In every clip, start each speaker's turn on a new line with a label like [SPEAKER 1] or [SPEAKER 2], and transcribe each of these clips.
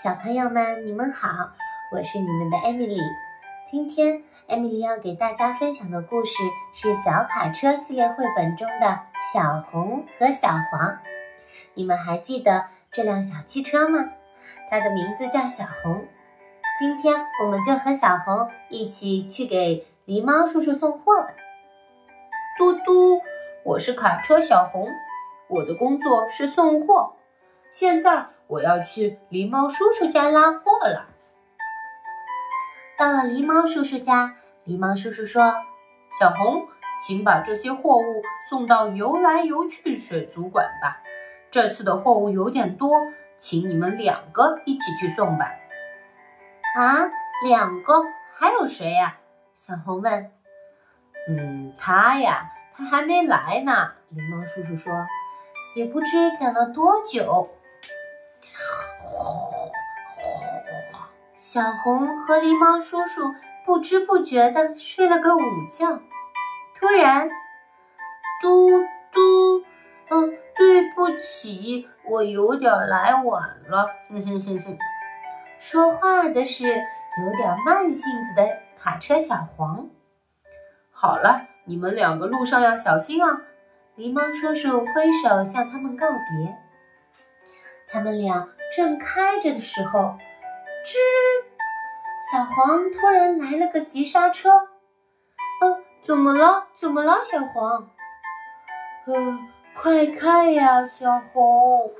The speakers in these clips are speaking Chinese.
[SPEAKER 1] 小朋友们，你们好，我是你们的艾米丽。今天，艾米丽要给大家分享的故事是小卡车系列绘本中的《小红和小黄》。你们还记得这辆小汽车吗？它的名字叫小红。今天，我们就和小红一起去给狸猫叔叔送货吧。
[SPEAKER 2] 嘟嘟，我是卡车小红，我的工作是送货。现在我要去狸猫叔叔家拉货了。
[SPEAKER 1] 到了狸猫叔叔家，狸猫叔叔说：“
[SPEAKER 2] 小红，请把这些货物送到游来游去水族馆吧。这次的货物有点多，请你们两个一起去送吧。”
[SPEAKER 1] 啊，两个？还有谁呀？小红问。
[SPEAKER 2] “嗯，他呀，他还没来呢。”狸猫叔叔说，“
[SPEAKER 1] 也不知等了多久。”小红和狸猫叔叔不知不觉地睡了个午觉。突然，嘟嘟，嗯，对不起，我有点来晚了。哼哼哼哼。说话的是有点慢性子的卡车小黄。
[SPEAKER 2] 好了，你们两个路上要小心啊！
[SPEAKER 1] 狸猫叔叔挥手向他们告别。他们俩正开着的时候。吱！小黄突然来了个急刹车。嗯，怎么了？怎么了，小黄？呃，快看呀，小红！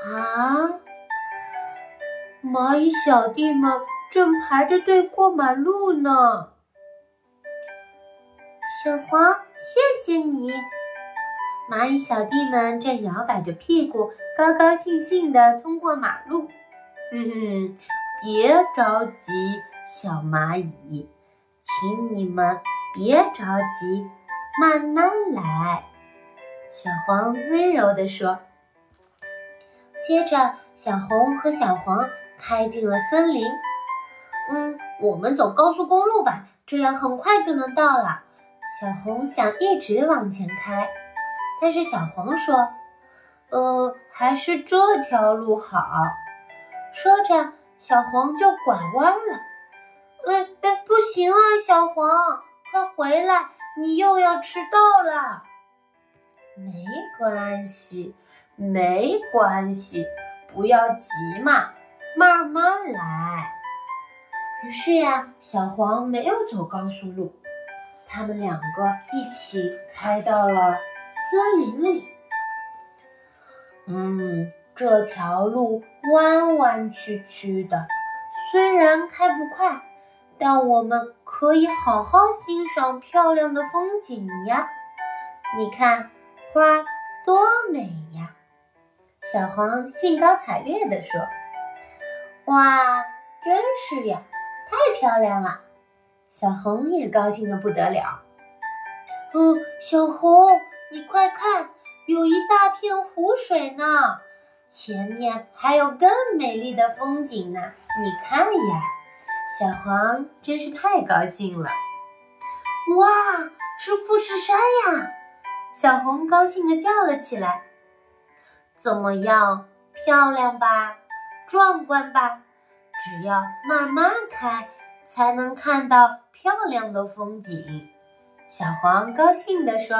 [SPEAKER 1] 啊！蚂蚁小弟们正排着队过马路呢。小黄，谢谢你。蚂蚁小弟们正摇摆着屁股，高高兴兴地通过马路。
[SPEAKER 2] 哼哼，别着急，小蚂蚁，
[SPEAKER 1] 请你们别着急，慢慢来。小黄温柔地说。接着，小红和小黄开进了森林。嗯，我们走高速公路吧，这样很快就能到了。小红想一直往前开，但是小黄说：“呃，还是这条路好。”说着，小黄就拐弯了。嗯，不行啊，小黄，快回来，你又要迟到了。没关系，没关系，不要急嘛，慢慢来。于是呀，小黄没有走高速路，他们两个一起开到了森林里。嗯。这条路弯弯曲曲的，虽然开不快，但我们可以好好欣赏漂亮的风景呀。你看，花多美呀！小黄兴高采烈地说：“哇，真是呀，太漂亮了！”小红也高兴得不得了。哦，小红，你快看，有一大片湖水呢。前面还有更美丽的风景呢，你看呀，小黄真是太高兴了。哇，是富士山呀！小红高兴地叫了起来。怎么样，漂亮吧？壮观吧？只要慢慢开，才能看到漂亮的风景。小黄高兴地说。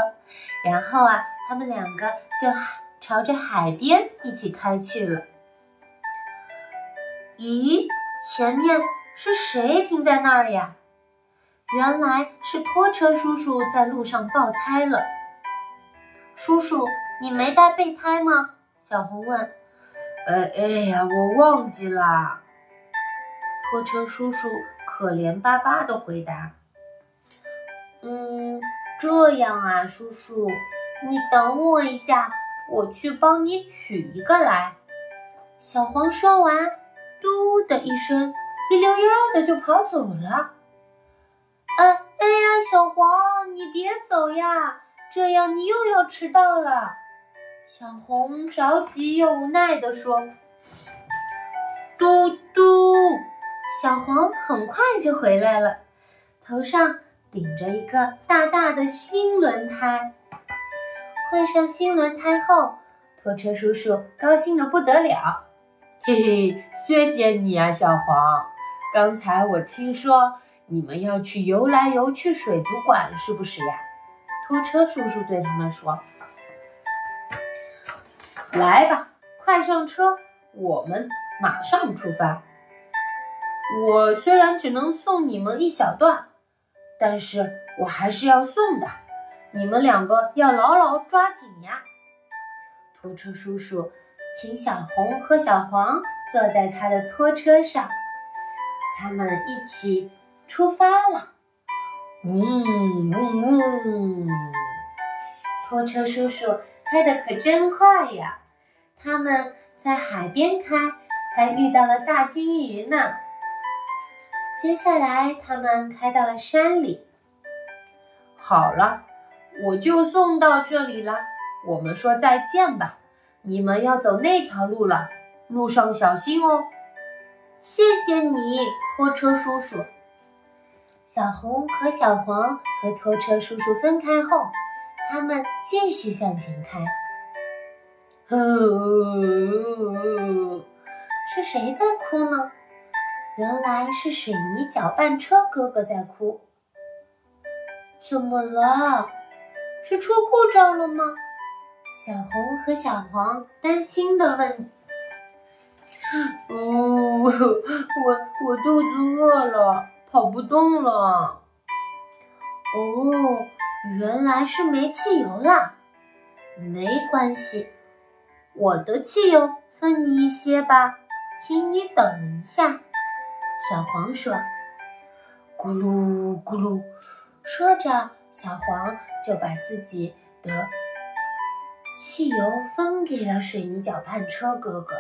[SPEAKER 1] 然后啊，他们两个就。朝着海边一起开去了。咦，前面是谁停在那儿呀？原来是拖车叔叔在路上爆胎了。叔叔，你没带备胎吗？小红问。
[SPEAKER 2] 呃，哎呀，我忘记了。
[SPEAKER 1] 拖车叔叔可怜巴巴的回答。嗯，这样啊，叔叔，你等我一下。我去帮你取一个来。小黄说完，嘟的一声，一溜烟的就跑走了。哎哎呀，小黄，你别走呀，这样你又要迟到了。小红着急又无奈地说：“嘟嘟。”小黄很快就回来了，头上顶着一个大大的新轮胎。换上新轮胎后，拖车叔叔高兴的不得了。嘿嘿，谢谢你啊，小黄。刚才我听说你们要去游来游去水族馆，是不是呀？拖车叔叔对他们说：“来吧，快上车，我们马上出发。我虽然只能送你们一小段，但是我还是要送的。你们两个要牢牢抓紧呀！”拖车叔叔请小红和小黄坐在他的拖车上，他们一起出发了。嗡嗡嗡！拖车叔叔开的可真快呀！他们在海边开，还遇到了大金鱼呢。接下来，他们开到了山里。好了，我就送到这里了。我们说再见吧。你们要走那条路了，路上小心哦。谢谢你，拖车叔叔。小红和小黄和拖车叔叔分开后，他们继续向前开。是谁在哭呢？原来是水泥搅拌车哥哥在哭。怎么了？是出故障了吗？小红和小黄担心的问。哦，我我肚子饿了。跑不动了。哦，原来是没汽油了。没关系，我的汽油分你一些吧，请你等一下。小黄说：“咕噜咕噜。”说着，小黄就把自己的汽油分给了水泥搅拌车哥哥。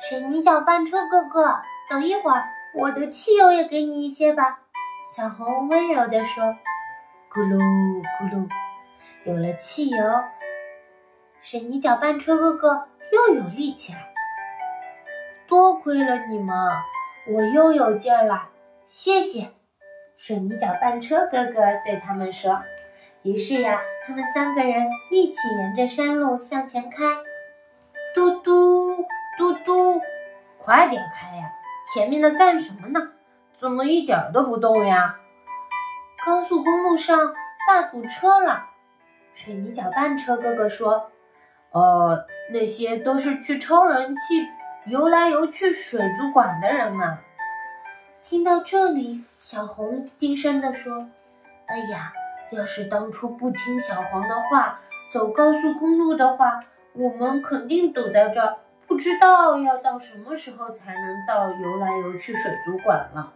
[SPEAKER 1] 水泥搅拌车哥哥，等一会儿。我的汽油也给你一些吧，小红温柔地说：“咕噜咕噜，有了汽油，水泥搅拌车哥哥又有力气了。多亏了你们，我又有劲儿了。谢谢。”水泥搅拌车哥哥对他们说。于是呀，他们三个人一起沿着山路向前开。嘟嘟嘟嘟，快点开呀！前面的干什么呢？怎么一点都不动呀？高速公路上大堵车了。水泥搅拌车哥哥说：“呃，那些都是去超人气游来游去水族馆的人们。”听到这里，小红低声地说：“哎呀，要是当初不听小黄的话，走高速公路的话，我们肯定堵在这儿。”不知道要到什么时候才能到游来游去水族馆了。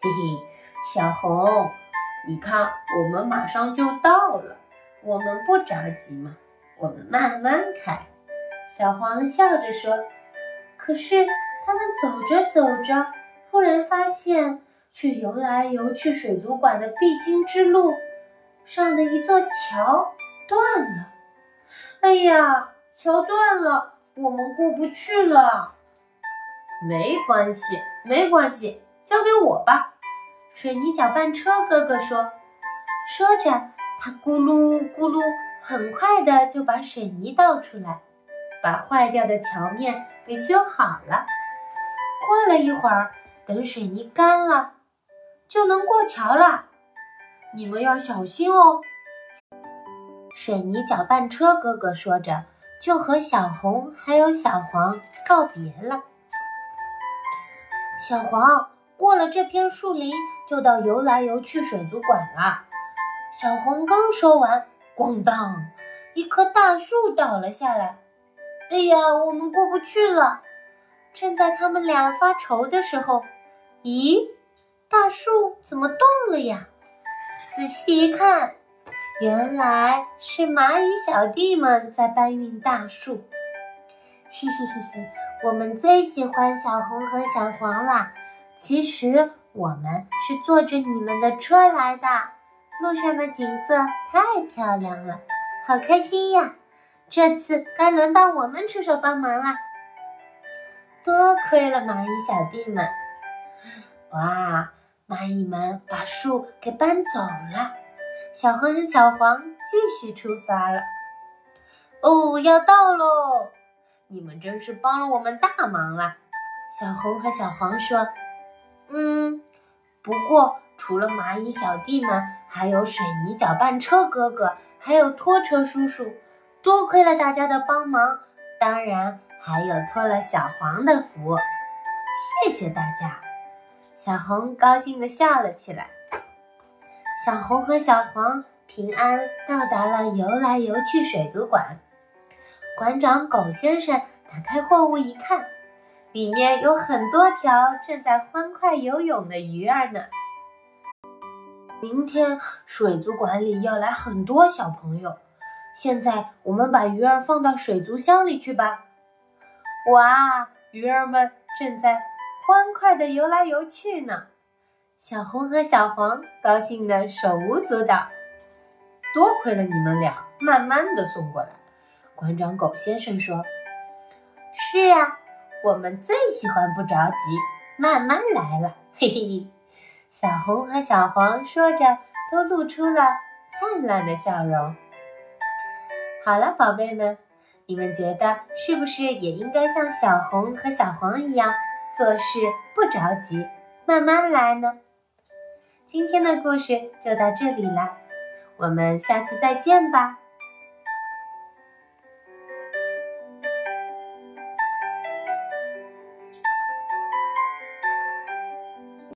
[SPEAKER 1] 嘿嘿，小红，你看，我们马上就到了。我们不着急嘛，我们慢慢开。小黄笑着说。可是他们走着走着，忽然发现去游来游去水族馆的必经之路上的一座桥断了。哎呀，桥断了！我们过不去了，没关系，没关系，交给我吧。水泥搅拌车哥哥说。说着，他咕噜咕噜，很快的就把水泥倒出来，把坏掉的桥面给修好了。过了一会儿，等水泥干了，就能过桥了。你们要小心哦。水泥搅拌车哥哥说着。就和小红还有小黄告别了。小黄过了这片树林，就到游来游去水族馆了。小红刚说完，咣当，一棵大树倒了下来。哎呀，我们过不去了！正在他们俩发愁的时候，咦，大树怎么动了呀？仔细一看。原来是蚂蚁小弟们在搬运大树，嘻嘻嘻嘻，我们最喜欢小红和小黄啦。其实我们是坐着你们的车来的，路上的景色太漂亮了，好开心呀！这次该轮到我们出手帮忙啦。多亏了蚂蚁小弟们，哇，蚂蚁们把树给搬走了。小红和小黄继续出发了。哦，要到喽！你们真是帮了我们大忙了。小红和小黄说：“嗯，不过除了蚂蚁小弟们，还有水泥搅拌车哥哥，还有拖车叔叔，多亏了大家的帮忙。当然，还有托了小黄的福，谢谢大家。”小红高兴地笑了起来。小红和小黄平安到达了游来游去水族馆。馆长狗先生打开货物一看，里面有很多条正在欢快游泳的鱼儿呢。明天水族馆里要来很多小朋友，现在我们把鱼儿放到水族箱里去吧。哇，鱼儿们正在欢快地游来游去呢。小红和小黄高兴得手舞足蹈。多亏了你们俩，慢慢的送过来。馆长狗先生说：“是啊，我们最喜欢不着急，慢慢来了。”嘿嘿，小红和小黄说着，都露出了灿烂的笑容。好了，宝贝们，你们觉得是不是也应该像小红和小黄一样，做事不着急，慢慢来呢？今天的故事就到这里了，我们下次再见吧。